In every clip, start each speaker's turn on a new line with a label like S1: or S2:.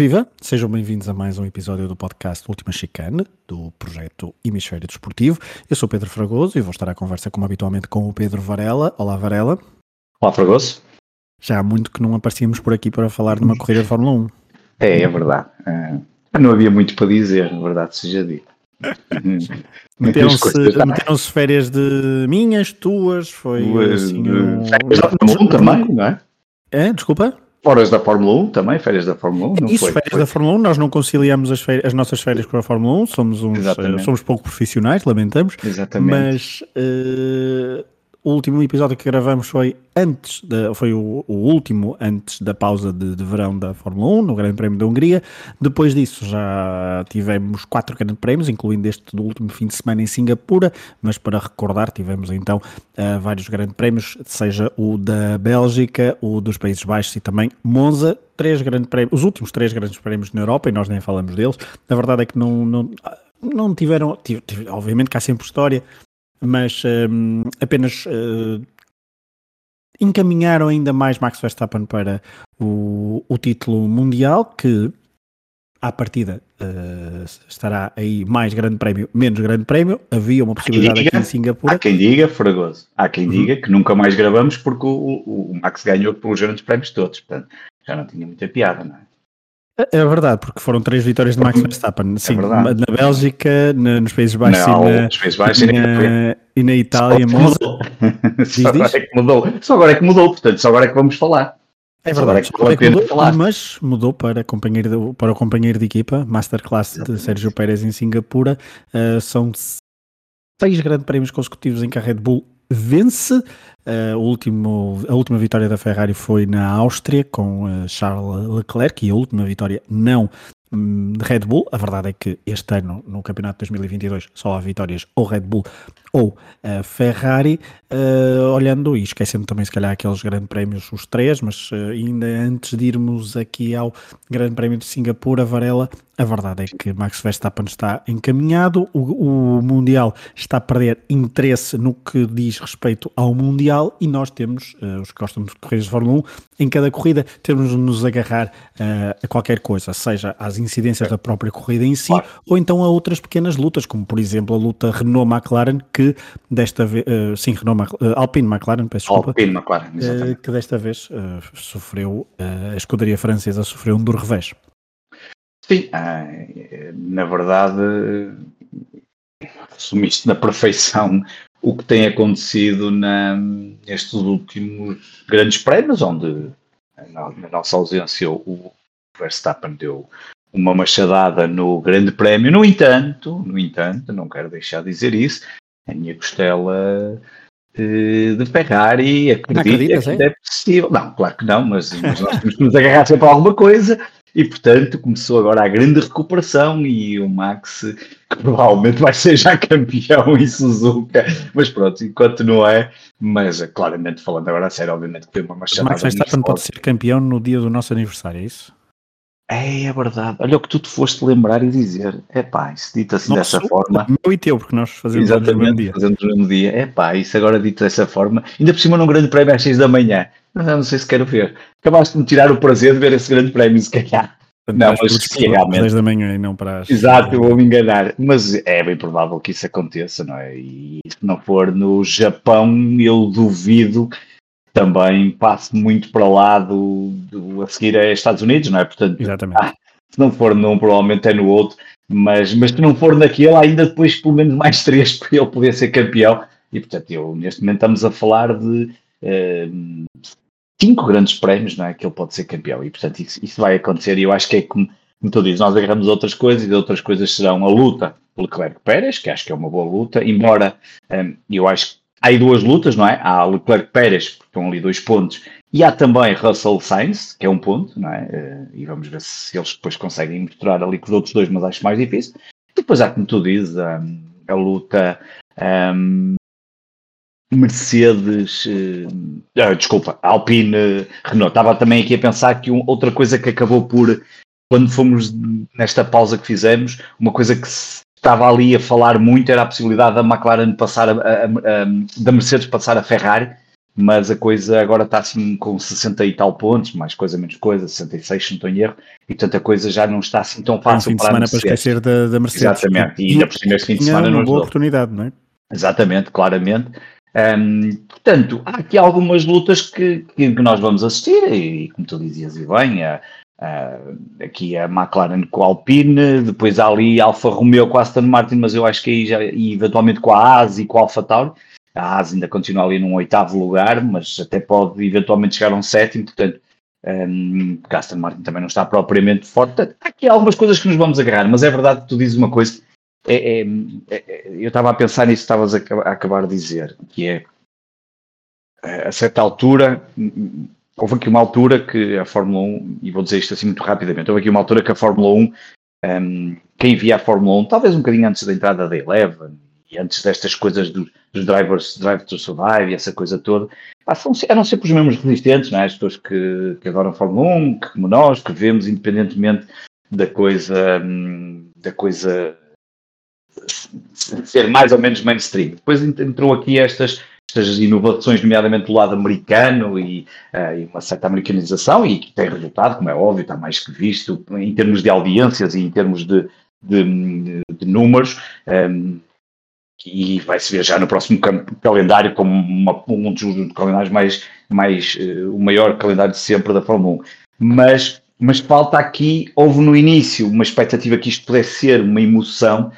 S1: Viva! Sejam bem-vindos a mais um episódio do podcast Última Chicane, do projeto Hemisfério Desportivo. Eu sou Pedro Fragoso e vou estar à conversa, como habitualmente, com o Pedro Varela. Olá, Varela.
S2: Olá, Fragoso.
S1: Já há muito que não aparecíamos por aqui para falar de uma corrida de Fórmula 1.
S2: É, é verdade. Uh, não havia muito para dizer, na verdade, seja dito.
S1: Meteram-se meteram férias de minhas, tuas, foi assim. Um...
S2: Férias da Fórmula 1 também, não é?
S1: É, desculpa?
S2: Horas da Fórmula 1 também, férias da Fórmula 1. Não
S1: Isso,
S2: foi,
S1: férias
S2: foi.
S1: da Fórmula 1, nós não conciliamos as, férias, as nossas férias com a Fórmula 1, somos, uns, uh, somos pouco profissionais, lamentamos.
S2: Exatamente.
S1: Mas uh, o último episódio que gravamos foi antes, de, foi o, o, último antes da pausa de, de, verão da Fórmula 1, no Grande Prémio da Hungria. Depois disso já tivemos quatro grandes prémios, incluindo este do último fim de semana em Singapura, mas para recordar tivemos então uh, vários grandes prémios, seja o da Bélgica, o dos Países Baixos e também Monza, três grandes prémios, os últimos três grandes prémios na Europa, e nós nem falamos deles. A verdade é que não, não, não tiveram, tive, tive, obviamente que há sempre história, mas um, apenas uh, encaminharam ainda mais Max Verstappen para o, o título mundial, que à partida uh, estará aí mais grande prémio, menos grande prémio. Havia uma possibilidade diga, aqui em Singapura.
S2: Há quem diga, Fragoso, há quem uhum. diga que nunca mais gravamos porque o, o, o Max ganhou pelos grandes prémios todos, portanto já não tinha muita piada, não é?
S1: É verdade, porque foram três vitórias de Max Verstappen. Sim, é na Bélgica, na, nos Países Baixos,
S2: não,
S1: e, na,
S2: Países Baixos
S1: e, na, e na Itália.
S2: Só, só agora é que mudou. Só agora é que mudou, portanto, só agora é que vamos falar.
S1: É verdade, só agora é que mudou, falar. mas mudou para, companheiro de, para o companheiro de equipa, Masterclass de Sérgio Pérez em Singapura. Uh, são seis grandes prémios consecutivos em que a Red Bull vence. Último, a última vitória da Ferrari foi na Áustria com uh, Charles Leclerc e a última vitória não hum, de Red Bull. A verdade é que este ano, no Campeonato de 2022, só há vitórias ou Red Bull ou uh, Ferrari. olhando e esquecendo também, se calhar, aqueles grandes prémios, os três, mas ainda antes de irmos aqui ao Grande Prémio de Singapura, Varela, a verdade é que Max Verstappen está encaminhado, o, o, Mundial está a perder interesse no que diz respeito ao Mundial e nós temos, uh, os que gostam de corridas de Fórmula 1, em cada corrida temos de nos agarrar uh, a qualquer coisa, seja às incidências da própria corrida em si ou então a outras pequenas lutas, como por exemplo a luta Renault-McLaren, que desta vez, uh, sim, Renault Alpine-McLaren, peço desculpa,
S2: Alpine-McLaren,
S1: que desta vez sofreu, a escuderia francesa sofreu um duro revés.
S2: Sim, na verdade, resumiste na perfeição o que tem acontecido na, nestes últimos grandes prémios, onde, na, na nossa ausência, o Verstappen deu uma machadada no grande prémio. No entanto, no entanto, não quero deixar de dizer isso, a minha costela de, Ferrari acredita que é possível. Não, claro que não, mas, mas nós temos que nos agarrar sempre a alguma coisa e portanto começou agora a grande recuperação e o Max, que provavelmente vai ser já campeão em Suzuka, mas pronto, enquanto não é, mas claramente falando agora a sério, obviamente que foi uma machadada.
S1: Max Verstappen pode ser campeão no dia do nosso aniversário, é isso?
S2: É, é verdade. Olha o que tu te foste lembrar e dizer. É pá, isso dito assim Nosso, dessa forma.
S1: Meu e teu, porque nós fazemos
S2: Exatamente, no mesmo dia. Fazemos no mesmo dia. É pá, isso agora dito dessa forma. Ainda por cima num grande prémio às 6 da manhã. Eu não sei se quero ver. Acabaste de me tirar o prazer de ver esse grande prémio, se calhar.
S1: Não, mas sim, realmente. 10 da manhã e não para as...
S2: Exato, eu vou me enganar. Mas é bem provável que isso aconteça, não é? E se não for no Japão, eu duvido também passe muito para lá do, do, a seguir a Estados Unidos, não é? Portanto,
S1: Exatamente. Ah,
S2: se não for num, provavelmente é no outro, mas, mas se não for naquele, ainda depois pelo menos mais três para ele poder ser campeão. E portanto, eu, neste momento estamos a falar de uh, cinco grandes prémios, não é? Que ele pode ser campeão. E portanto, isso, isso vai acontecer. E eu acho que é como, como tu dizes, nós agarramos outras coisas e outras coisas serão a luta pelo Leclerc-Pérez, que acho que é uma boa luta, embora um, eu acho que há aí duas lutas, não é? Há Leclerc Pérez, que estão ali dois pontos, e há também Russell Sainz, que é um ponto, não é? Eh, e vamos ver se eles depois conseguem misturar ali com os outros dois, mas acho mais difícil. Depois há, como tu dizes, a, a luta um, Mercedes, uh, desculpa, Alpine Renault. Estava também aqui a pensar que um, outra coisa que acabou por, quando fomos nesta pausa que fizemos, uma coisa que estava ali a falar muito era a possibilidade da McLaren passar a, a, a, da Mercedes passar a Ferrari, mas a coisa agora está assim com 60 e tal pontos, mais coisa, menos coisa, 66, se não estou em erro, e portanto a coisa já não está assim tão fácil
S1: um fim de semana para esquecer da, da Mercedes.
S2: Exatamente, e ainda por cima este fim de semana
S1: uma boa oportunidade, não é?
S2: Exatamente, claramente. Portanto, há aqui algumas lutas que, que, nós vamos assistir, e como tu dizias, e bem, a, a, aqui a McLaren com a Alpine, depois há ali Alfa Romeo com a Aston Martin, mas eu acho que aí já, e eventualmente com a AS e com a Alfa Tauri, a AS ainda continua ali num oitavo lugar, mas até pode eventualmente chegar a um sétimo, portanto, um, Aston Martin também não está propriamente forte. Há aqui algumas coisas que nos vamos agarrar, mas é verdade que tu dizes uma coisa é, é, é, eu estava a pensar nisso que estavas a, a, acabar de dizer, que é a certa altura, houve aqui uma altura que a Fórmula 1, e vou dizer isto assim muito rapidamente, houve aqui uma altura que a Fórmula 1, um, quem via a Fórmula 1, talvez um bocadinho antes da entrada da Eleven, e antes destas coisas dos, dos drivers, drive to survive e essa coisa toda, eram sempre os mesmos resistentes, não é? as pessoas que, que adoram a Fórmula 1, que, como nós, que vemos independentemente da coisa, hum, da coisa ser mais ou menos mainstream. Depois entrou aqui estas, estas inovações, nomeadamente do lado americano e, uh, e, uma certa americanização, e que tem resultado, como é óbvio, está mais que visto em termos de audiências e em termos de, de, de números. Um, ehm, e vai-se ver já no próximo calendário como uma, um dos calendários mais, mais uh, o maior calendário de sempre da Fórmula 1. Mas, mas falta aqui, houve no início uma expectativa que isto pudesse ser uma emoção,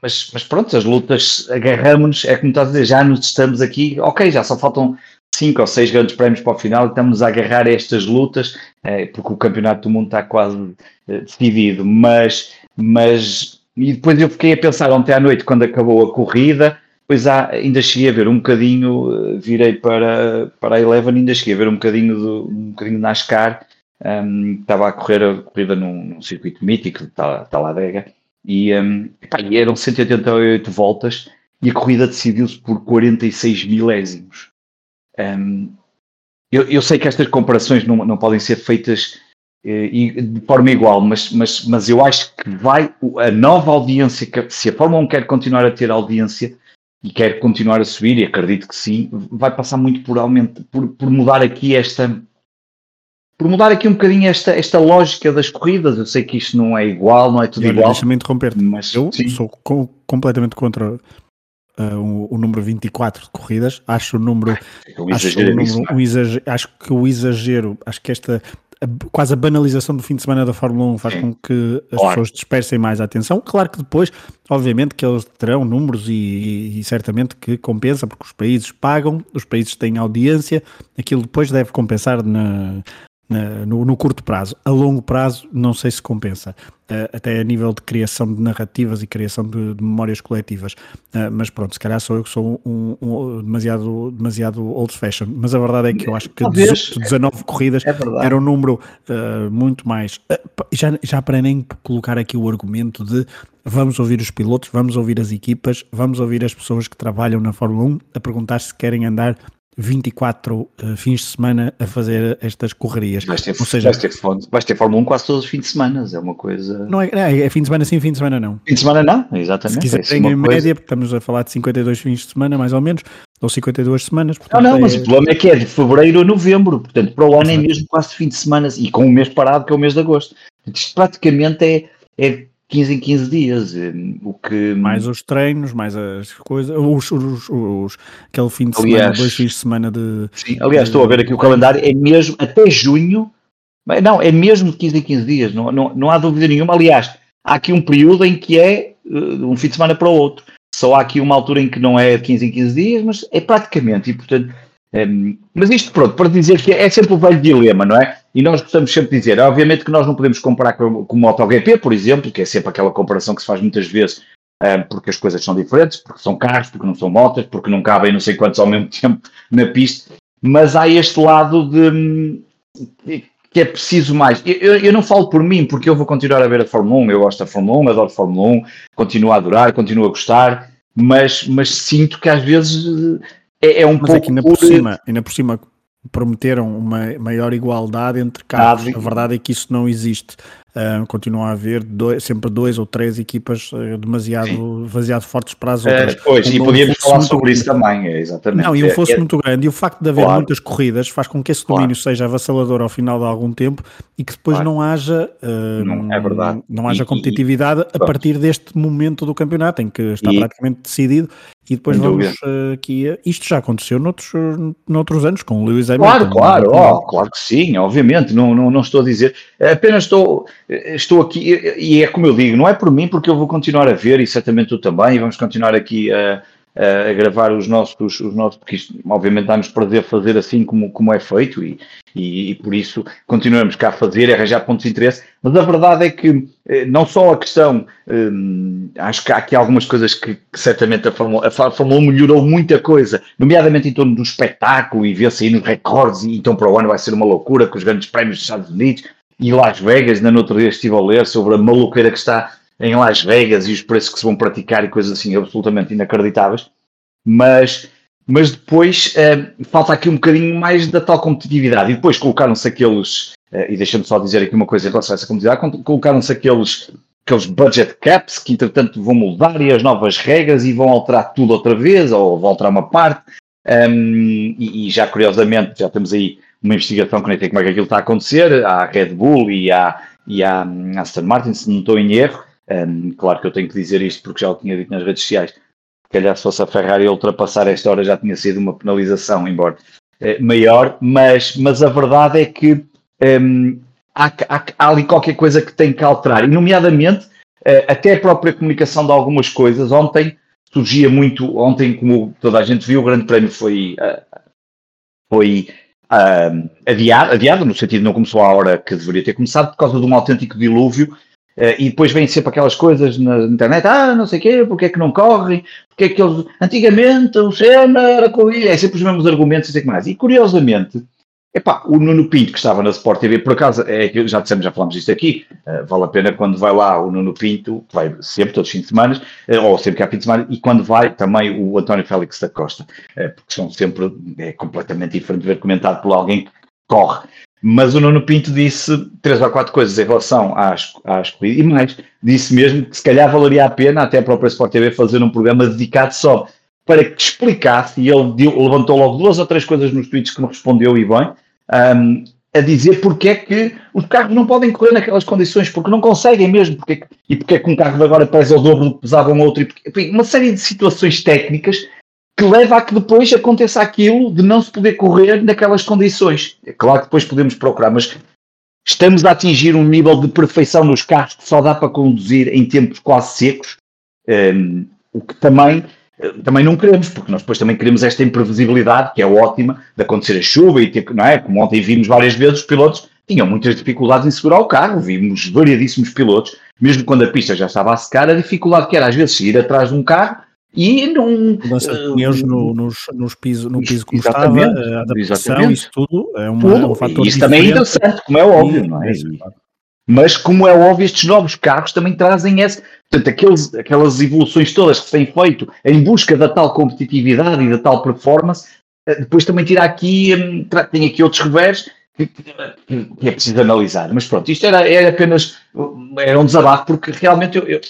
S2: mas, mas pronto, as lutas agarramos-nos, é como estás a dizer, já nos estamos aqui, ok, já só faltam cinco ou seis grandes prémios para o final e estamos a agarrar estas lutas, é, porque o campeonato do mundo está quase é, decidido, mas, mas e depois eu fiquei a pensar ontem à noite, quando acabou a corrida, pois há, ainda cheguei a ver um bocadinho, eh, virei para, para a Eleven, ainda cheguei a ver um bocadinho do um bocadinho de NASCAR, um, estava a correr a corrida num, num circuito mítico, lá Vega, e, um, epá, e eram 188 voltas e a corrida decidiu-se por 46 milésimos. Um, eu, eu, sei que estas comparações não, não podem ser feitas eh, de forma igual, mas, mas, mas eu acho que vai a nova audiência, se a Fórmula 1 quer continuar a ter audiência e quer continuar a subir, e acredito que sim, vai passar muito por, aumento, por, por mudar aqui esta, por mudar aqui um bocadinho esta, esta lógica das corridas. Eu sei que isto não é igual, não é tudo igual.
S1: Deixa-me interromper-te, mas eu sim. sou co completamente contra uh, o, o, número 24 de corridas. Acho o número. É acho, o número é? um exagero, acho que o exagero, acho que esta quase a banalização do fim de semana da Fórmula 1 faz Sim. com que as claro. pessoas dispersem mais a atenção. Claro que depois, obviamente, que eles terão números e, e, e, certamente que compensa, porque os países pagam, os países têm audiência, aquilo depois deve compensar na, no, no, curto prazo. A longo prazo, não sei se compensa, uh, até a nível de criação de narrativas e criação de, de memórias coletivas. Uh, mas pronto, se calhar sou eu que sou um, um, demasiado, demasiado old fashion. Mas a verdade é que eu acho que Talvez. 19 corridas é era um número uh, muito mais. já, já para nem colocar aqui o argumento de vamos ouvir os pilotos, vamos ouvir as equipas, vamos ouvir as pessoas que trabalham na Fórmula 1 a perguntar se querem andar 24 uh, eh, fins de semana a fazer estas correrias.
S2: Vais ter, Ou seja, vais, ter, vais ter Fórmula 1 quase todos os fins de semana, é uma coisa.
S1: Não é, é, é, fim de semana sim, fim de semana não.
S2: Fim de semana não, exatamente.
S1: Se quiserem é em coisa... média, porque estamos a falar de 52 fins de semana, mais ou menos, ou 52 semanas.
S2: Portanto, não, não, mas é... o problema é que é de fevereiro a novembro, portanto, para o ano é mesmo quase fim de semana e com um mês parado, que é o mês de agosto. Isto praticamente é, é 15 em 15 dias. Eh, o que...
S1: Mais os treinos, mais as coisas, os, os, os aquele fim de aliás, semana, dois fins de semana de.
S2: Sim, aliás, de, estou a ver aqui o calendário, é mesmo até junho, não, é mesmo de 15 em 15 dias, não, não, não há dúvida nenhuma. Aliás, há aqui um período em que é uh, um fim de semana para o outro. Só há aqui uma altura em que não é de 15 em 15 dias, mas é praticamente, e portanto. Um, ehm, mas isto, pronto, para dizer que é sempre o velho dilema, não é? E nós gostamos sempre de dizer, obviamente que nós não podemos comparar com, com o MotoGP, por exemplo, que é sempre aquela comparação que se faz muitas vezes, um, porque as coisas são diferentes, porque são carros, porque não são motas, porque não cabem não sei quantos ao mesmo tempo na pista, mas há este lado de, de que é preciso mais. Eu, eu, não falo por mim, porque eu vou continuar a ver a Fórmula 1, eu gosto da Fórmula 1, adoro a Fórmula 1, continuo a adorar, continuo a gostar, mas, mas sinto que às vezes é, é um
S1: mas
S2: pouco.
S1: É que ainda por, cima, ainda por cima prometeram uma maior igualdade entre carros. A verdade é que isso não existe. Uh, continua a haver dois, sempre dois ou três equipas uh, demasiado, demasiado fortes para as outras.
S2: pois, um e podíamos falar sobre isso também, é, exatamente.
S1: Não, e um fosse é, muito grande, e o facto de haver claro. muitas corridas faz com que esse domínio claro. seja avassalador ao final de algum tempo e que depois claro. não haja,
S2: não, é verdade.
S1: não haja e, competitividade e, a partir deste momento do campeonato em que está e, praticamente decidido e depois vamos uh, aqui. Isto já aconteceu noutros, noutros anos com o Lewis
S2: Hamilton. Claro, claro, oh, claro que sim, obviamente. Não, não, não estou a dizer. Apenas estou, estou aqui, e é como eu digo, não é por mim, porque eu vou continuar a ver, e certamente tu também, e vamos continuar aqui a a gravar os nossos, os nossos porque isto, obviamente dá-nos prazer fazer assim como, como é feito e, e, e, por isso continuamos cá a fazer e arranjar pontos de interesse, mas a verdade é que eh, não só a questão, hum, acho que há aqui algumas coisas que, que certamente a Fórmula, a Fórmula 1 melhorou muita coisa, nomeadamente em torno do espetáculo e vê-se aí nos recordes e então para o ano vai ser uma loucura com os grandes prémios dos Estados Unidos e Las Vegas, na outro dia estive a ler sobre a maluqueira que está em Las Vegas e os preços que se vão praticar e coisas assim absolutamente inacreditáveis, mas, mas depois uh, falta aqui um bocadinho mais da tal competitividade. E depois colocaram-se aqueles, uh, e deixa-me só dizer aqui uma coisa em relação a essa competitividade, colocaram-se aqueles, aqueles budget caps que entretanto vão mudar e as novas regras e vão alterar tudo outra vez, ou vão alterar uma parte. Um, e, e, já curiosamente, já temos aí uma investigação que nem sei como é que aquilo está a acontecer, à Red Bull e à, e à Aston Martin, se não estou em erro, um, claro que eu tenho que dizer isto porque já o tinha dito nas redes sociais. Se calhar se fosse a Ferrari ultrapassar esta hora já tinha sido uma penalização, embora eh, maior, mas, mas a verdade é que um, há, há, há, ali qualquer coisa que tem que alterar, e nomeadamente uh, até a própria comunicação de algumas coisas. Ontem surgia muito, ontem, como toda a gente viu, o Grande Prémio foi, uh, foi uh, adiado, no sentido não começou à hora que deveria ter começado, por causa de um autêntico dilúvio Uh, e depois vêm sempre aquelas coisas na internet, ah, não sei o quê, porque é que não correm, porque é que eles, antigamente o Senna era corrida, é sempre os mesmos argumentos e sei que mais. E curiosamente, epá, o Nuno Pinto que estava na Sport TV, por acaso, é que já dissemos, já falamos disto aqui, uh, vale a pena quando vai lá o Nuno Pinto, que vai sempre, todos os fins de semana, uh, ou sempre que há fim de semana, e quando vai também o António Félix da Costa, porque são sempre, é completamente diferente de ver comentado por alguém que corre. Mas o Nuno Pinto disse três ou quatro coisas em relação às, às corridas e mais. Disse mesmo que se calhar valeria a pena, até a própria Sport TV, fazer um programa dedicado só para que explicasse, e ele levantou logo duas ou três coisas nos tweets que me respondeu e bem, um, a dizer porque é que os carros não podem correr naquelas condições, porque não conseguem mesmo, porque, e porque é que um carro agora pesa o dobro do que pesava um outro, e porque, uma série de situações técnicas que leva a que depois aconteça aquilo de não se poder correr naquelas condições. É claro que depois podemos procurar, mas estamos a atingir um nível de perfeição nos carros que só dá para conduzir em tempos quase secos, um, o que também, também não queremos, porque nós depois também queremos esta imprevisibilidade, que é ótima, de acontecer a chuva, e ter, não é? Como ontem vimos várias vezes, os pilotos tinham muitas dificuldades em segurar o carro, vimos variadíssimos pilotos, mesmo quando a pista já estava a secar, a dificuldade que era às vezes seguir atrás de um carro e não.
S1: Mudança de pneus no, nos, nos piso, no piso como estava, a adaptação, exatamente. isso tudo é, uma, tudo. é um fator.
S2: E isso também é interessante, como é óbvio, não é? E, mas, como é óbvio, estes novos carros também trazem esse, portanto, aqueles, aquelas evoluções todas que se têm feito em busca da tal competitividade e da tal performance, eh, depois também tira aqui, hum, tem aqui outros revés que, que, é preciso analisar. Mas pronto, isto era, era apenas era um desabafo, porque realmente eu, eu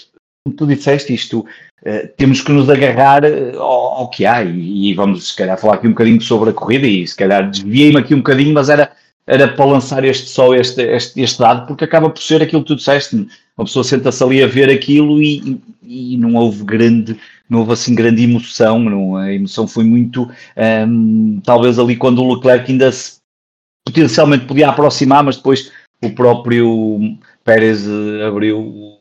S2: como tu disseste, isto uh, temos que nos agarrar ao, ao, que há e, e, vamos se calhar falar aqui um bocadinho sobre a corrida e se calhar desviei-me aqui um bocadinho, mas era, era para lançar este só este, este, este dado, porque acaba por ser aquilo que tu disseste, uma pessoa senta-se ali a ver aquilo e, e, e, não houve grande, não houve assim grande emoção, não, a emoção foi muito, um, talvez ali quando o Leclerc ainda se potencialmente podia aproximar, mas depois o próprio Pérez eh, abriu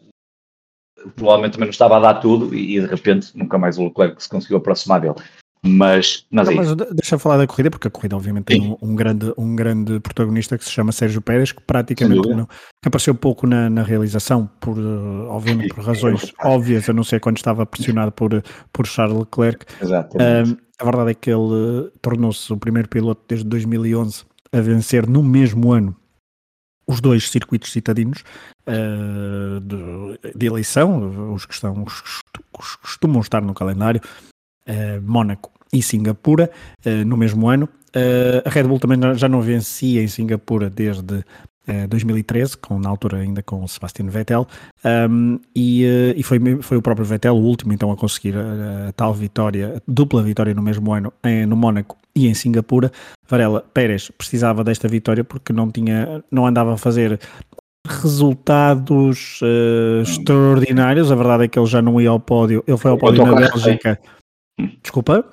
S2: provavelmente também não estava a dar tudo e, de repente nunca mais o Leclerc se conseguiu aproximar dele. Mas, mas, não, é mas
S1: deixa falar da corrida, porque a corrida obviamente tem um, um, grande, um grande protagonista que se chama Sérgio Pérez, que praticamente não, que apareceu pouco na, na realização, por, uh, obviamente por razões óbvias, a não ser quando estava pressionado por, por Charles Leclerc. Uh, a verdade é que ele uh, tornou-se o primeiro piloto desde 2011 a vencer no mesmo ano os dois circuitos citadinos uh, de, de, eleição, os que estão, os, os costumam estar no calendário, uh, Mónaco e Singapura, uh, no mesmo ano. a Red Bull também já não vencia em Singapura desde 2013, com, na altura ainda com o Sebastian Vettel, um, e, e foi, foi o próprio Vettel o último então a conseguir a, a tal vitória, dupla vitória no mesmo ano em, no Mónaco e em Singapura. Varela Pérez precisava desta vitória porque não tinha, não andava a fazer resultados uh, extraordinários. A verdade é que ele já não ia ao pódio. Ele foi ao pódio na Bélgica. Desculpa?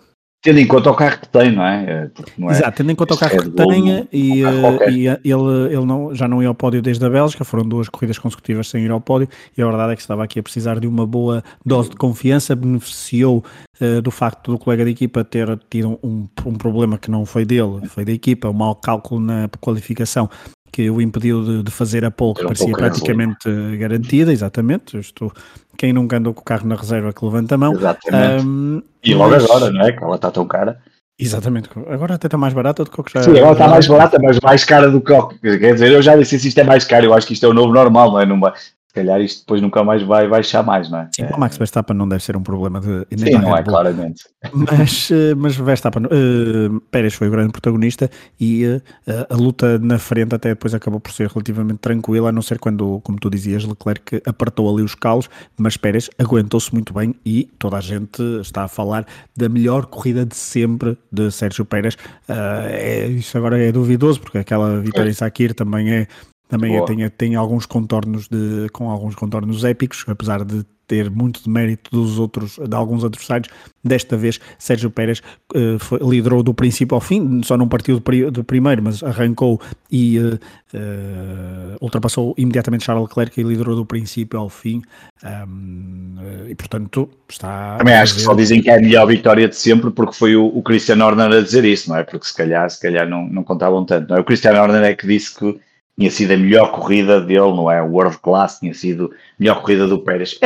S2: Tendo em conta o carro que tem, não é?
S1: é não é Exato, tendo em conta o carro que tem e, uh, e ele, ele não, já não ia ao pódio desde a Bélgica, foram duas corridas consecutivas sem ir ao pódio e a verdade é que estava aqui a precisar de uma boa dose de confiança, beneficiou uh, do facto do colega de equipa ter tido um, um problema que não foi dele, foi da equipa, um mau cálculo na qualificação que o impediu de, de fazer a pole que parecia praticamente garantida, exatamente. estou, quem nunca andou com o carro na reserva que levanta a mão.
S2: Exatamente. Um, e logo mas... agora, não é? Que ela está tão cara.
S1: Exatamente, agora até está mais barata do que o que já.
S2: Sim, agora está mais barata, mas mais cara do que o Quer dizer, eu já disse se isto é mais caro, eu acho que isto é o novo normal, não é? Vai, se calhar isto depois nunca mais vai baixar mais, não é?
S1: Sim, é. o Max Verstappen não deve ser um problema de.
S2: Sim, não é, claramente.
S1: Mas, eh, mas Verstappen, uh, Pérez foi o grande protagonista e uh, a luta na frente até depois acabou por ser relativamente tranquila, a não ser quando, como tu dizias, Leclerc apertou ali os calos, mas Pérez aguentou-se muito bem e toda a gente está a falar da melhor corrida de sempre de Sérgio Pérez. Uh, é, isso agora é duvidoso, porque aquela vitória em Sakir também é também tem, tem alguns contornos de, com alguns contornos épicos, apesar de ter muito de mérito dos outros, de alguns adversários. Desta vez, Sérgio Pérez uh, foi, liderou do princípio ao fim, só não partiu do, do primeiro, mas arrancou e uh, uh, ultrapassou imediatamente Charles Leclerc e liderou do princípio ao fim. Um, e portanto, está.
S2: Também acho que só dizem que é a melhor vitória de sempre porque foi o, o Christian Horner a dizer isso, não é? Porque se calhar, se calhar não, não contavam tanto. Não é? O Christian Horner é que disse que tinha sido a melhor corrida dele, não é? World Class tinha sido a melhor corrida do Pérez.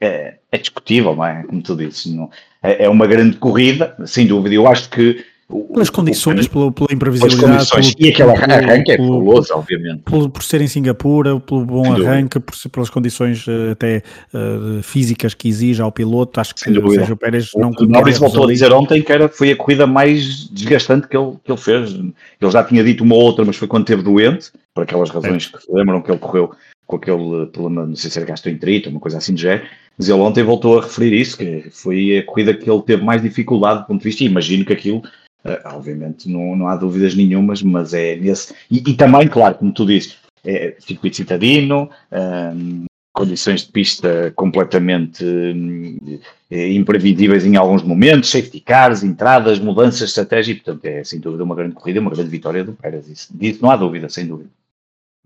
S2: É, é discutível, não é? Como tu dizes, não, é, é, uma grande corrida, sem dúvida. Eu acho que
S1: pelas condições, pela, pela imprevisibilidade.
S2: Pelo, e aquele arranque é fabuloso, obviamente.
S1: Por, por ser em Singapura, pelo bom arranque, por, pelas condições uh, até uh, físicas que exige ao piloto, acho que o Sérgio Pérez não
S2: O Norris voltou a dizer ontem que era, foi a corrida mais desgastante que ele, que ele fez. Ele já tinha dito uma outra, mas foi quando esteve doente, por aquelas razões é. que se lembram que ele correu com aquele problema, não sei se era gastroenterite, uma coisa assim de género, mas ele ontem voltou a referir isso, que foi a corrida que ele teve mais dificuldade do ponto de vista, e imagino que aquilo Uh, obviamente não, não há dúvidas nenhumas, mas é nesse. E, e também, claro, como tu dizes, é circuito citadino, um, condições de pista completamente um, imprevisíveis em alguns momentos, safety cars, entradas, mudanças de estratégia, e portanto é sem dúvida uma grande corrida, uma grande vitória do Pérez. Isso, disso não há dúvida, sem dúvida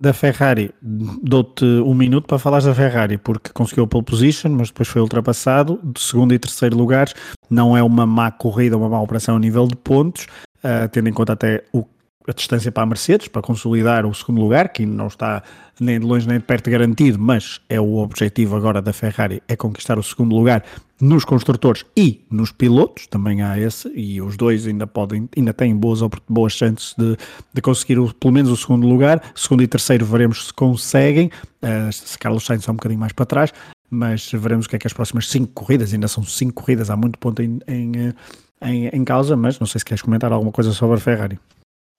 S1: da Ferrari, dou-te um minuto para falares da Ferrari, porque conseguiu a pole position, mas depois foi ultrapassado, de segundo e terceiro lugares, não é uma má corrida, uma má operação a nível de pontos, uh, tendo em conta até o a distância para a Mercedes, para consolidar o segundo lugar, que não está nem de longe nem de perto garantido, mas é o objetivo agora da Ferrari, é conquistar o segundo lugar nos construtores e nos pilotos, também há esse, e os dois ainda podem, ainda têm boas, boas chances de, de conseguir o, pelo menos o segundo lugar, segundo e terceiro veremos se conseguem, uh, se Carlos Sainz está um bocadinho mais para trás, mas veremos o que é que as próximas cinco corridas, ainda são cinco corridas, há muito ponto em, em, eh, em, em causa, mas não sei se queres comentar alguma coisa sobre a Ferrari.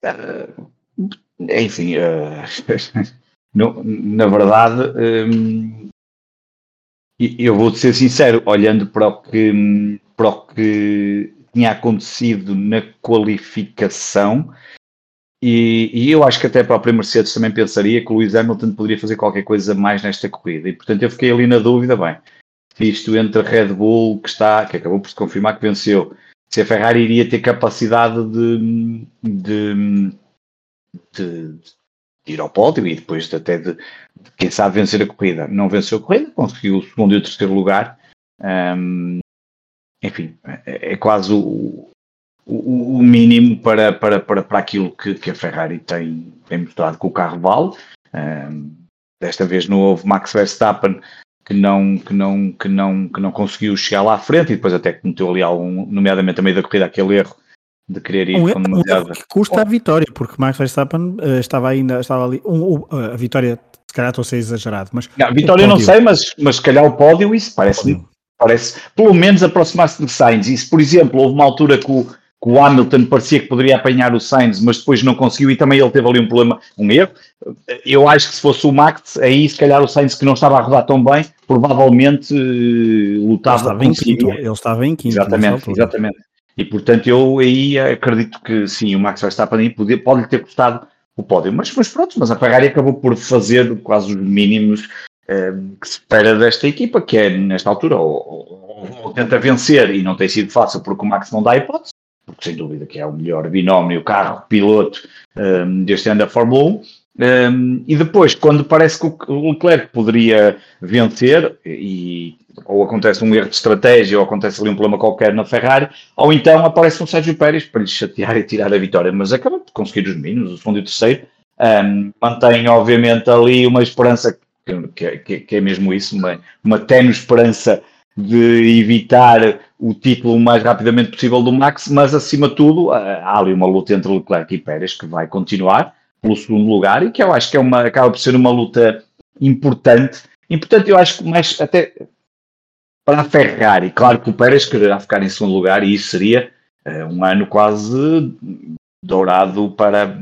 S2: Uh, enfim, uh, no, na verdade, um, eu vou ser sincero, olhando para o que, para o que tinha acontecido na qualificação, e, e, eu acho que até a própria Mercedes também pensaria que o Lewis Hamilton poderia fazer qualquer coisa mais nesta corrida, e portanto eu fiquei ali na dúvida, bem, isto entre a Red Bull, que está, que acabou por se confirmar que venceu, se a Ferrari iria ter capacidade de, de, de, de ir ao pódio e depois até de, de, quem sabe, vencer a corrida. Não venceu a corrida, conseguiu o segundo e o terceiro lugar. Um, enfim, é, é quase o, o, o, mínimo para, para, para, para aquilo que, que a Ferrari tem, tem mostrado com o carro vale. Um, desta vez não houve Max Verstappen que não, que não, que não, que não conseguiu chegar lá à frente e depois até cometeu ali algum, nomeadamente a meio da corrida, aquele erro de querer ir
S1: um erro, um erro que custa a vitória, porque Max Verstappen uh, estava ainda, estava ali, um, uh, a vitória, se calhar estou a ser exagerado, mas...
S2: Não, vitória não sei, mas, mas se calhar o pódio, isso parece, parece pelo menos aproximar-se de Sainz, e se por exemplo houve uma altura que o, que o Hamilton parecia que poderia apanhar o Sainz, mas depois não conseguiu e também ele teve ali um problema, um erro. Eu acho que se fosse o Max, aí se calhar o Sainz que não estava a rodar tão bem, provavelmente uh, lutava.
S1: Ele estava em quinto. Ele estava em quinto.
S2: Exatamente, exatamente. E portanto eu aí acredito que sim, o Max Verstappen aí pode, pode lhe ter custado o pódio. Mas, mas pronto, mas a Ferrari acabou por fazer quase os mínimos eh, que se espera desta equipa, que é nesta altura ou, ou, ou, tenta vencer e não tem sido fácil porque o Max não dá hipótese, porque sem dúvida que é o melhor binómio, carro-piloto um, eh, deste ano da Fórmula 1. Um, eh, e depois, quando parece que o Leclerc poderia vencer, e ou acontece um erro de estratégia, ou acontece ali um problema qualquer na Ferrari, ou então aparece um Sérgio Pérez para lhe chatear e tirar a vitória, mas acaba por conseguir os mínimos, o segundo e o terceiro. Um, mantém, obviamente, ali uma esperança, que, que, que é mesmo isso, uma, uma tenue esperança de evitar o título o mais rapidamente possível do Max, mas acima de tudo há ali uma luta entre Leclerc e Pérez que vai continuar pelo segundo lugar e que eu acho que é uma, acaba por ser uma luta importante. Importante, eu acho que mais até para a Ferrari. Claro que o Pérez quererá ficar em segundo lugar e isso seria uh, um ano quase dourado para,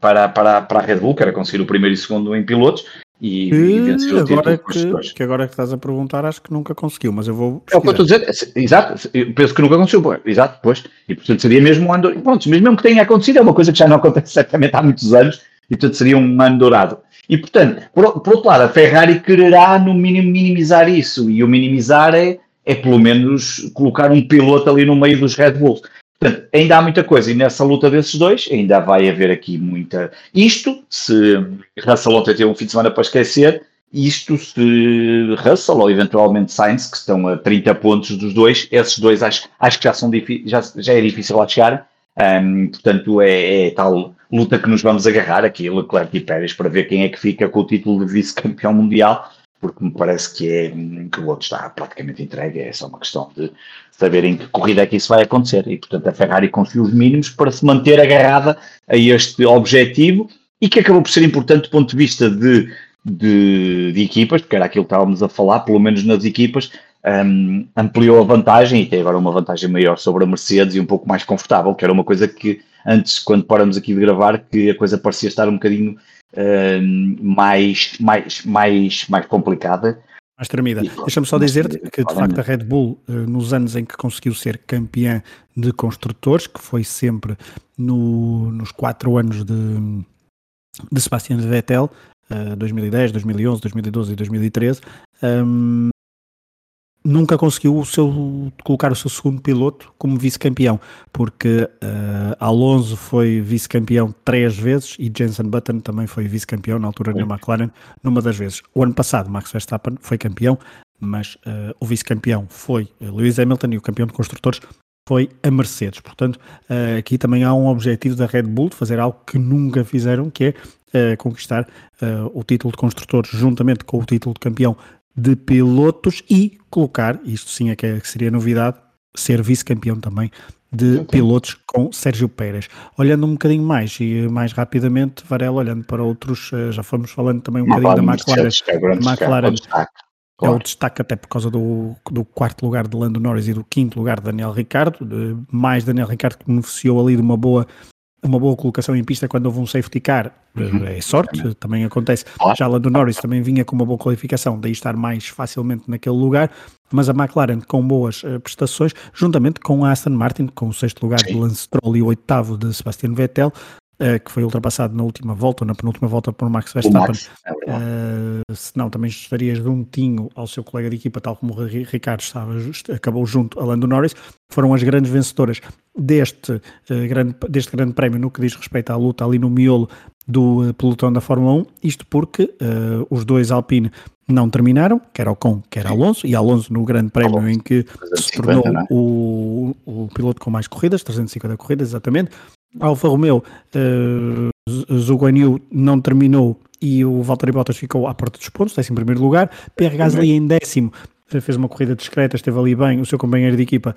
S2: para, para, para a Red Bull, que era conseguir o primeiro e segundo em pilotos. E, e vencer o
S1: agora título que, que agora que estás a perguntar, acho que nunca conseguiu, mas eu vou.
S2: É o que eu estou a dizer, exato, eu penso que nunca conseguiu, exato, pois, e portanto seria mesmo um ano, pronto, mesmo que tenha acontecido, é uma coisa que já não acontece certamente há muitos anos, e portanto seria um ano dourado. E, portanto, por, por, outro lado, a Ferrari quererá, no mínimo, minimizar isso. E o minimizar é, é, pelo menos, colocar um piloto ali no meio dos Red Bulls. Portanto, ainda há muita coisa. E nessa luta desses dois, ainda vai haver aqui muita. Isto, se Russell ontem teve um fim de semana para esquecer, isto se Russell ou eventualmente Sainz, que estão a 30 pontos dos dois, esses dois acho, acho que já, são já, já é difícil lá chegar. Um, portanto, é, é tal luta que nos vamos agarrar aqui, Leclerc e Pérez, para ver quem é que fica com o título de vice-campeão mundial, porque me parece que, é, que o outro está praticamente entregue, é só uma questão de saber em que corrida é que isso vai acontecer. E, portanto, a Ferrari conseguiu os mínimos para se manter agarrada a este objetivo e que acabou por ser importante do ponto de vista de, de, de equipas, porque era aquilo que estávamos a falar, pelo menos nas equipas, um, ampliou a vantagem e tem agora uma vantagem maior sobre a Mercedes e um pouco mais confortável, que era uma coisa que antes, quando paramos aqui de gravar, que a coisa parecia estar um bocadinho mais, mais, mais, mais complicada.
S1: Mais tremida. Deixa-me só dizer-te que, de facto, a Red Bull, eh, nos anos em que conseguiu ser campeã de construtores, que foi sempre no, nos quatro anos de, de Sebastian Vettel, 2010, 2011, 2012 e 2013, um, nunca conseguiu o seu, colocar o seu segundo piloto como vice-campeão, porque uh, Alonso foi vice-campeão três vezes e Jensen Button também foi vice-campeão na altura na McLaren, numa das vezes. O ano passado Max Verstappen foi campeão, mas uh, o vice-campeão foi Lewis Hamilton e o campeão de construtores foi a Mercedes. Portanto, uh, aqui também há um objetivo da Red Bull de fazer algo que nunca fizeram, que é conquistar o título de construtores juntamente com o título de campeão de pilotos e colocar, isto sim é que, é, seria novidade, ser vice-campeão também de pilotos com Sérgio Pérez. Olhando um bocadinho mais e mais rapidamente, Varela, olhando para outros, eh, já fomos falando também um bocadinho da McLaren. É McLaren é o destaque até por causa do, do quarto lugar de Lando Norris e do quinto lugar de Daniel Ricardo, mais Daniel Ricardo que beneficiou ali de uma boa uma boa colocação em pista quando houve um safety car uhum. é sorte, também acontece. Já Lando Norris também vinha com uma boa qualificação, daí estar mais facilmente naquele lugar, mas a McLaren com boas uh, prestações, juntamente com a Aston Martin, com o sexto lugar de Lance Stroll e o oitavo de Sebastian Vettel, uh, que foi ultrapassado na última volta, ou na penúltima volta por Max Verstappen. Max, é uh, senão também estarias juntinho ao seu colega de equipa, tal como o Ricardo estava, just, acabou junto a Lando Norris. Foram as grandes vencedoras deste, uh, grande, deste grande prémio no que diz respeito à luta ali no miolo do uh, pelotão da Fórmula 1, isto porque os dois Alpine não terminaram, quer Ocon, quer Alonso, e Alonso no grande prémio Alonso, em que 350, se tornou é? o, o piloto com mais corridas, 350 corridas exatamente, Alfa Romeo, uh, Zuguanil não terminou e o Valtteri Bottas ficou à porta dos pontos, décimo primeiro lugar. Pierre Gasly em décimo, eh, fez uma corrida discreta, esteve ali bem. O seu companheiro de equipa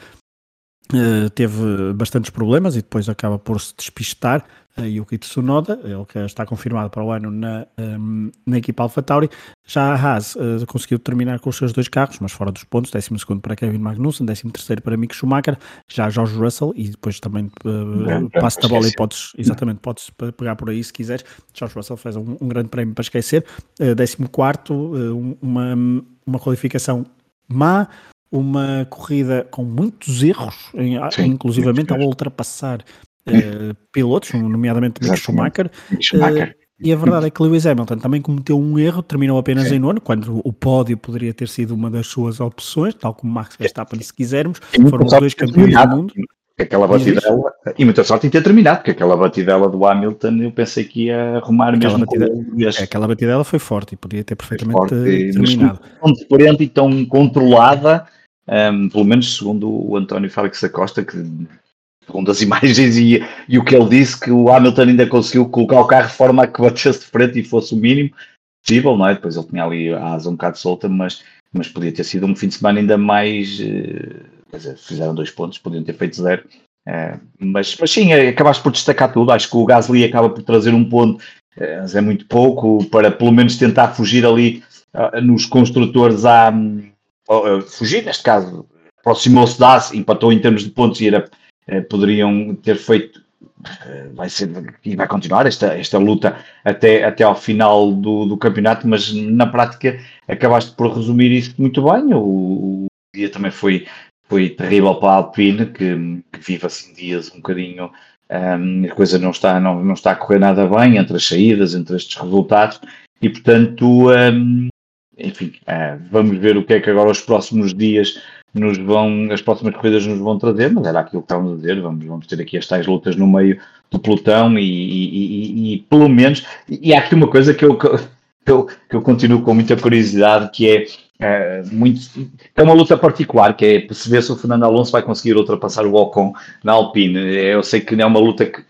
S1: uh, teve bastantes problemas e depois acaba por se despistar. Yuki Tsunoda, ele que está confirmado para o ano na, um, na equipa AlphaTauri. Já a Haas uh, conseguiu terminar com os seus dois carros, mas fora dos pontos, 12 para Kevin Magnussen, 13 para Mick Schumacher, já George Russell e depois também uh, passo da bola e podes, exatamente, podes pegar por aí se quiseres. George Russell fez um, um grande prémio para esquecer, uh, 14 uh, uma, uma qualificação má, uma corrida com muitos erros, Sim, inclusivamente ao ultrapassar uh, pilotos, nomeadamente Mick Schumacher. Schumacher. Uh, e a verdade é que Lewis Hamilton também cometeu um erro, terminou apenas Sim. em nono, quando o pódio poderia ter sido uma das suas opções, tal como Max Verstappen, se quisermos. Foram os dois campeões do mundo.
S2: Aquela batidela, e muita sorte em ter terminado, porque aquela batidela do Hamilton eu pensei que ia arrumar aquela mesmo.
S1: Batida, aquela batidela foi forte e podia ter perfeitamente forte, terminado.
S2: Tão diferente e tão controlada, um, pelo menos segundo o António Félix Acosta, que segundo as imagens e, e, o que ele disse, que o Hamilton ainda conseguiu colocar o carro de forma a que batesse de frente e fosse o mínimo possível, não é? Depois ele tinha ali a asa um bocado solta, mas, mas podia ter sido um fim de semana ainda mais. Uh, quer dizer, fizeram dois pontos, podiam ter feito zero. Uh, mas, mas sim, acabaste por destacar tudo. Acho que o Gasly acaba por trazer um ponto, mas é muito pouco, para pelo menos tentar fugir ali nos construtores a. fugir, neste caso, aproximou-se da empatou em termos de pontos e era eh, poderiam ter feito eh, vai ser e vai continuar esta, esta luta até, até ao final do, do campeonato, mas na prática acabaste por resumir isso muito bem. O, o dia também foi, foi terrível para a Alpine, que, que vive assim dias um bocadinho. Um, a coisa não está, não, não está a correr nada bem entre as saídas, entre estes resultados, e portanto, um, enfim, uh, vamos ver o que é que agora os próximos dias nos vão, as próximas corridas nos vão trazer, mas era aquilo que estávamos a dizer, vamos, vamos ter aqui as tais lutas no meio do pelotão e, e, e, e pelo menos, e há aqui uma coisa que eu, que eu, que eu continuo com muita curiosidade, que é, é, muito, é uma luta particular, que é perceber se o Fernando Alonso vai conseguir ultrapassar o Ocon na Alpine. Eu sei que é uma luta que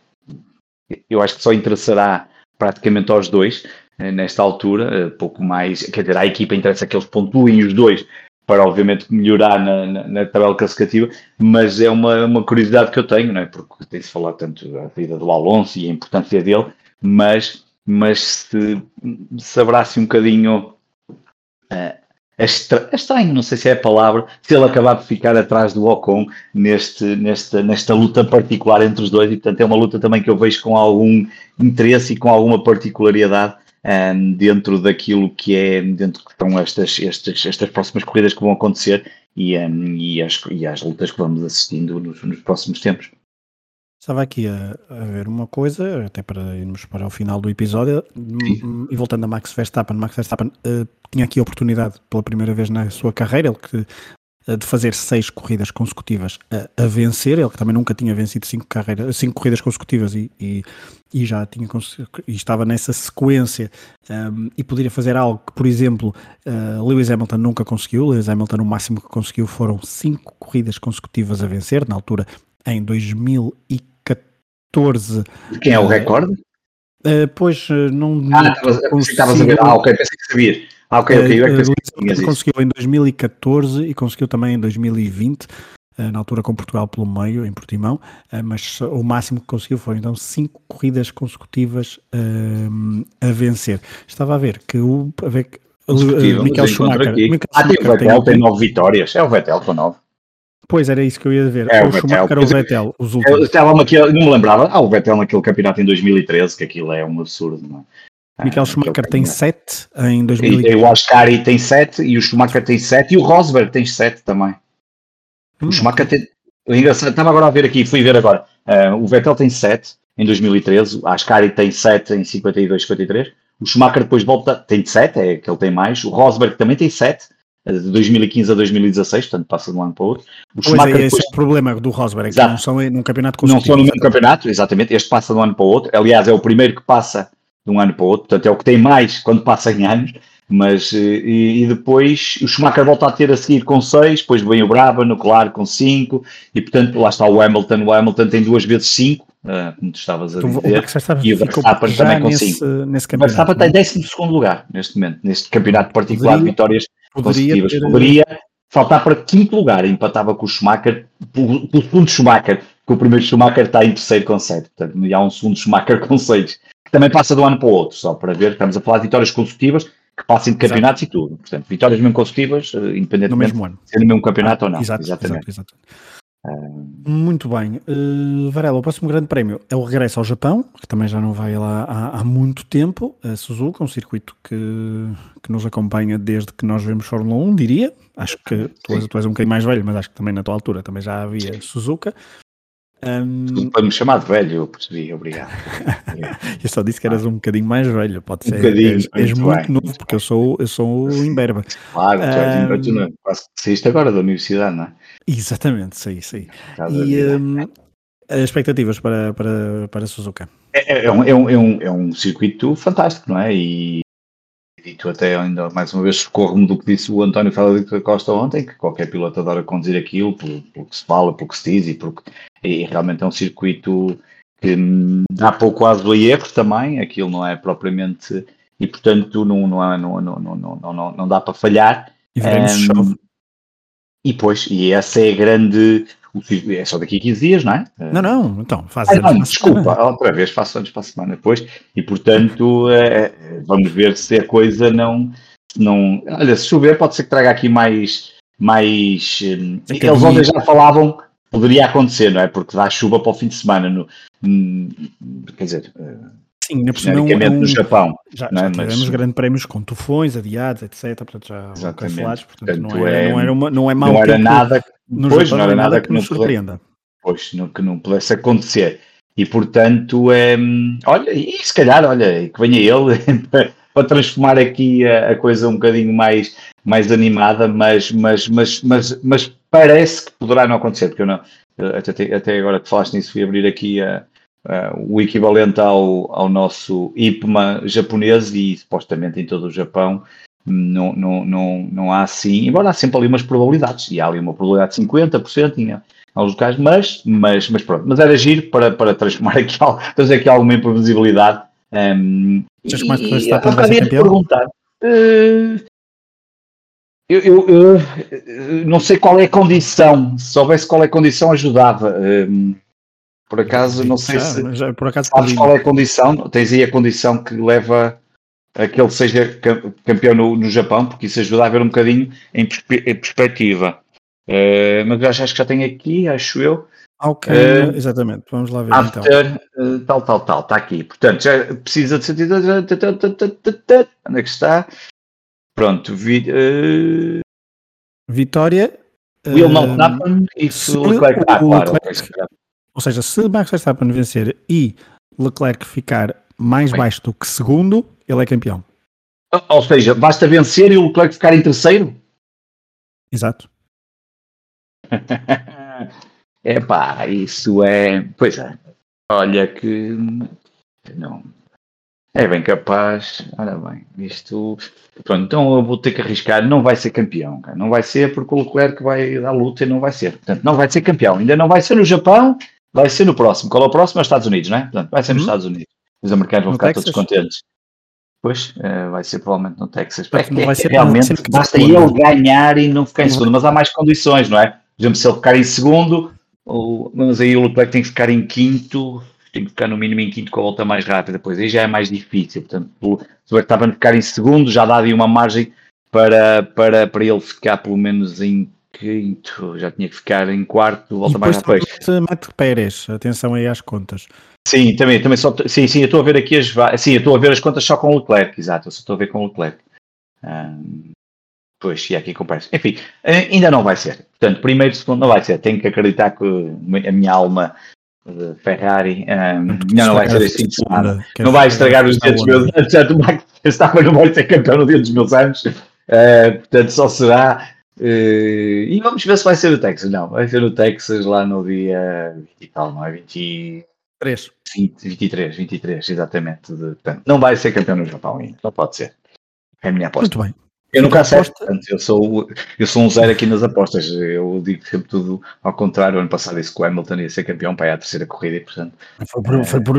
S2: eu acho que só interessará praticamente aos dois, nesta altura, eh, pouco mais, quer dizer, a equipa interessa que eles pontuem os dois para obviamente melhorar na, na, na, tabela classificativa, mas é uma, uma curiosidade que eu tenho, não é? porque tem-se falado tanto da vida do Alonso e a importância dele, mas, mas se, se um bocadinho uh, é, estranho, não sei se é a palavra, se ele acabar de ficar atrás do Ocon neste, nesta, nesta luta particular entre os dois, e portanto é uma luta também que eu vejo com algum interesse e com alguma particularidade, um, dentro daquilo que é, dentro que estão estas, estas, estas próximas corridas que vão acontecer e, um, e, as, e as lutas que vamos assistindo nos, nos próximos tempos.
S1: Estava aqui a, a, ver uma coisa, até para irmos para o final do episódio, Sim. e voltando a Max Verstappen, Max Verstappen uh, tinha aqui a oportunidade pela primeira vez na sua carreira, ele que de fazer seis corridas consecutivas a, a, vencer, ele que também nunca tinha vencido cinco, carreiras, cinco corridas consecutivas e, e, e já tinha e estava nessa sequência um, e poderia fazer algo que, por exemplo, uh, Lewis Hamilton nunca conseguiu. Lewis Hamilton, o máximo que conseguiu foram cinco corridas consecutivas a vencer, na altura em 2014.
S2: Quem é o recorde?
S1: Uh, pois não.
S2: Ah, estavas a ver. Ah, ok, pensei que sabia. Ah, ok, ok. Eu é que
S1: conseguiu em 2014 e conseguiu também em 2020, eh, na altura com Portugal pelo meio, em Portimão, eh, mas o máximo que conseguiu foi então cinco corridas consecutivas um, eh, a vencer. Estava a ver que o. A ver,
S2: uh, Michael Schumacher. Michael ah, Schumacher o Vettel tem, tem nove vitórias. É o Vettel com nove.
S1: Pois era isso que eu ia ver. É, o, o Schumacher ou o Vettel, os
S2: últimos. Eu, eu, não me lembrava. Ah, o Vettel naquele campeonato em 2013, que aquilo é um absurdo, não é?
S1: Michael ah, Schumacher tem 7 em 2015.
S2: O Ascari tem 7 e o Schumacher tem 7 e o Rosberg tem 7 também. Hum. O Schumacher tem. Engraçado, estava agora a ver aqui, fui ver agora. Uh, o Vettel tem 7 em 2013, o Ascari tem 7 em 52, 53. O Schumacher depois volta, tem 7, é que ele tem mais. O Rosberg também tem 7, de 2015 a 2016, portanto passa de um ano para o outro.
S1: O Schumacher é, esse depois... é o problema do Rosberg, é que não são num campeonato
S2: Não são no mesmo campeonato, exatamente. Este passa de um ano para o outro. Aliás, é o primeiro que passa de um ano para o outro, portanto é o que tem mais quando passa em anos, mas eh, e, e, depois o Schumacher volta a ter a seguir com 6, depois vem o Brabham, no Claro com 5, e portanto lá está o Hamilton, o Hamilton tem duas vezes 5, uh, eh, como tu estavas a então, dizer, o e o Verstappen também com 5. O Verstappen em 12 lugar neste momento, neste campeonato particular de vitórias poderia. Ter... Poderia faltar para quinto lugar, empatava com o Schumacher, o segundo Schumacher, que o primeiro Schumacher está em terceiro com 7. Portanto, e há um segundo Schumacher com 6, que também passa de um ano para o outro, só para ver. Estamos a falar de vitórias consecutivas que passem de campeonatos exato. e tudo. Portanto, vitórias mesmo consecutivas, eh, independentemente no mesmo ano. de ser no mesmo campeonato ah, ou não.
S1: Exato, exatamente. Exato, exato. Muito bem. Uh, Varela, o próximo grande prémio é o regresso ao Japão, que também já não vai lá há, há muito tempo. A Suzuka, um circuito que, que nos acompanha desde que nós vemos Fórmula 1, diria. Acho que tu és, tu és um bocadinho mais velho, mas acho que também na tua altura também já havia Suzuka.
S2: Um... Para me chamar de velho, eu percebi, obrigado.
S1: eu só disse que eras um bocadinho mais velho, pode ser. Um és, és muito, novo, porque eu sou, eu sou imberbe.
S2: Claro, tu, és, tu não, saíste agora da universidade, não é?
S1: Exatamente, sim, sim. E um, expectativas para, para, para Suzuka?
S2: É, é, é, um, é, um, é, um, é um circuito fantástico, não é? E, e tu até ainda mais uma vez socorro-me do que disse o António Félix da Costa ontem, que qualquer piloto adora conduzir aquilo, pelo, pelo que se fala, pelo que se diz, e, porque, e realmente é um circuito que dá pouco aso a erros também, aquilo não é propriamente, e portanto não, não, há, não, não, não, não, não, não dá para falhar.
S1: E veremos um, chove.
S2: E pois, e essa é a grande. É só daqui a 15 dias, não é?
S1: Não, não, então, faz
S2: ah, não, desculpa, semana. outra vez, faço anos para a semana depois, e portanto, é, vamos ver se a coisa não. não olha, se chover, pode ser que traga aqui mais. mais hum, eles ontem já falavam, poderia acontecer, não é? Porque dá chuva para o fim de semana, no, hum, quer dizer.
S1: Sim, na genericamente
S2: não, no Japão.
S1: Já, não é? já tivemos Mas, grandes prémios com tufões adiados, etc. Portanto, já cancelados. Portanto, não, é, não, era uma, não é
S2: mau
S1: não
S2: era nada,
S1: pois, Japão, não era nada que, que nos surpreenda.
S2: Pois, não, que não pudesse acontecer. E portanto, é, olha, e se calhar, olha, que venha ele para transformar aqui a, a, coisa um bocadinho mais, mais animada, mas, mas, mas, mas, mas parece que poderá não acontecer, porque eu não, até, até agora que falaste nisso, fui abrir aqui a, uh, o equivalente ao, ao nosso IPMA japonês e supostamente em todo o Japão não, não, não, não há assim, embora há sempre ali umas probabilidades, e há ali uma probabilidade de 50% em alguns locais, mas, mas, mas pronto, mas era giro para, para transformar aqui, trazer aqui alguma imprevisibilidade. Um,
S1: Achas que mais para ser campeão? perguntar.
S2: Uh, eu, eu, eu, não sei qual é a condição, se soubesse qual é a condição ajudava. Um, por acaso, não sei se
S1: já, por acaso
S2: sabes qual é a condição. Tens aí a condição que leva a que ele seja campeão no, no Japão, porque isso ajuda a ver um bocadinho em, perspe em perspectiva. Uh, mas eu acho que já tem aqui, acho eu.
S1: Ok, uh, exatamente. Vamos lá ver
S2: after, então. Uh, tal, tal, tal, está aqui. Portanto, já precisa de 72. Onde é que está? Pronto, vi, uh...
S1: Vitória.
S2: Will not happen if Leclerc. Ah, claro.
S1: Ou seja, se Max Verstappen vencer e Leclerc ficar mais Bem. baixo do que segundo, ele é campeão.
S2: Ou seja, basta vencer e o Leclerc ficar em terceiro?
S1: Exato.
S2: é pá, isso é. Pois é. Olha que. Não. É bem capaz. Ora bem, isto. Pronto, então eu vou ter que arriscar. Não vai ser campeão. Cara. Não vai ser porque o Leclerc vai dar luta e não vai ser. Portanto, não vai ser campeão. Ainda não vai ser no Japão Vai ser no próximo. Qual é o próximo? É os Estados Unidos, não é? Portanto, vai ser nos uhum. Estados Unidos. Os americanos vão no ficar Texas. todos contentes. Pois, uh, vai ser provavelmente no Texas. É, não vai ser realmente basta ele ganhar e não ficar em segundo, mas há mais condições, não é? Por exemplo, se ele ficar em segundo, ou, mas aí o Leclerc tem que ficar em quinto, tem que ficar no mínimo em quinto com a volta mais rápida, depois aí já é mais difícil. Portanto, se o Verstappen ficar em segundo, já dá ali uma margem para, para, para ele ficar pelo menos em quinto, já tinha que ficar em quarto, volta mais depois.
S1: Mate Pérez, atenção aí às contas.
S2: Sim, também, também só, sim, sim, eu estou a ver aqui as, sim, eu estou a ver as contas só com o Leclerc, exato, eu só estou a ver com o Leclerc. Um, pois, e aqui comparece. Enfim, ainda não vai ser. Portanto, primeiro, segundo, não vai ser. Tenho que acreditar que a minha alma de Ferrari um, não, não vai ser fim de semana. Não vai estragar os dedos meus anos. Já estava não vai ser campeão no dia dos meus anos. Uh, portanto, só será e vamos ver se vai ser o Texas. Não, vai ser o Texas lá no dia 20 e tal, não é? 23. 20, 23, 23, exatamente. De, portanto, não vai ser campeão no Japão ainda, não pode ser. É a minha aposta.
S1: Muito bem.
S2: Eu nunca acerto, portanto, eu sou, eu sou um zero aqui nas apostas. Eu digo sempre tudo ao contrário. Ano passado disse que o Hamilton ia ser campeão para a terceira corrida e, portanto.
S1: Foi por, é... foi por,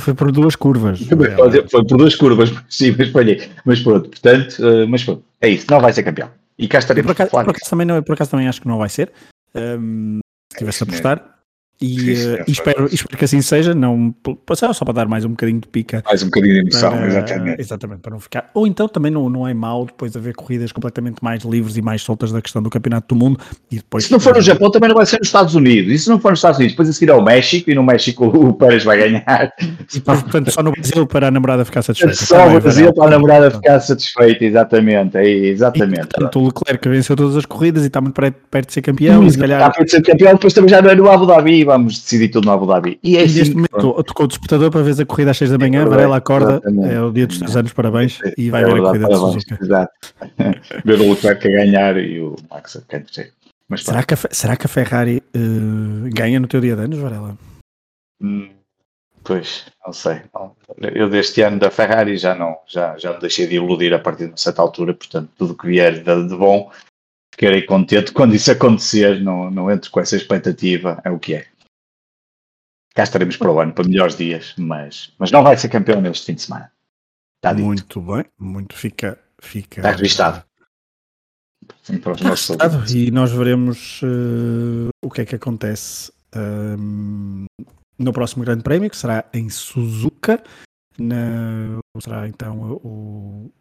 S1: foi por duas curvas.
S2: Foi, foi por duas curvas, sim, mas falhei. Mas pronto, portanto, eh, mas pronto, é isso, não vai ser campeão. E cá estaremos.
S1: Por acaso, por acaso, também, não, por acaso também acho que não vai ser. Um, se tivesse a apostar. E, uh, e espero, espero que assim seja, não só para dar mais um bocadinho de pica.
S2: Mais um bocadinho de emoção, para, exatamente.
S1: Exatamente, para não ficar. Ou então também não, não é mau depois haver corridas completamente mais livres e mais soltas da questão do Campeonato do Mundo. E depois,
S2: se não for no Japão, também não vai ser nos Estados Unidos. E se não for nos Estados Unidos, depois a seguir ao México, e no México o Pérez vai ganhar.
S1: E portanto, só no Brasil para a namorada ficar satisfeita.
S2: Só no Brasil para a namorada ficar satisfeita, exatamente. É, exatamente. E,
S1: portanto, o Leclerc venceu todas as corridas e está muito perto de ser campeão. Hum, e se calhar...
S2: Está perto de ser campeão, depois também já não é no Abu Dhabi. Vamos decidir tudo no Abu Dhabi.
S1: E, é assim, neste momento tocou o despertador para ver a corrida às 6 da manhã, Varela acorda, exatamente. é o dia dos 3 anos, parabéns, e vai é ver a corrida parabéns, de Suzuka.
S2: Exato. ver o Leclerc a ganhar e o Max a dizer.
S1: Mas, será, que a, será que a Ferrari uh, ganha no teu dia de anos, Varela?
S2: Hum, pois, não sei. Eu deste ano da Ferrari já não, já, já me deixei de iludir a partir de uma certa altura, portanto, tudo que vier de, de bom, ficarei contente. Quando isso acontecer, não, não entro com essa expectativa, é o que é. Cá estaremos para o ano, para melhores dias, mas, mas não vai ser campeão neste fim de semana.
S1: Está dito. Muito bem, muito fica. fica
S2: Está revistado.
S1: Está e nós veremos uh, o que é que acontece um, no próximo Grande Prémio, que será em Suzuka. Na, será então o,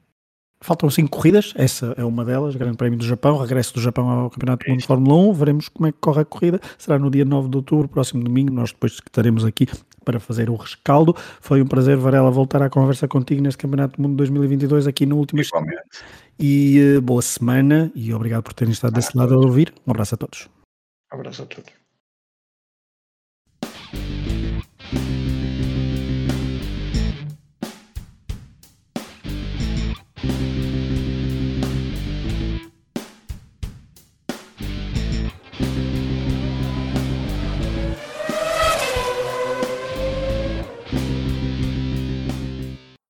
S1: Faltam cinco corridas, essa é uma delas, Grande Prémio do Japão, regresso do Japão ao Campeonato do Mundo de Fórmula 1, veremos como é que corre a corrida, será no dia 9 de outubro, próximo domingo, nós depois estaremos aqui para fazer o rescaldo. Foi um prazer, Varela, voltar à conversa contigo neste Campeonato do Mundo 2022 aqui no último E uh, boa semana e obrigado por terem estado desse lado a ouvir. Um abraço a todos.
S2: Um abraço a todos.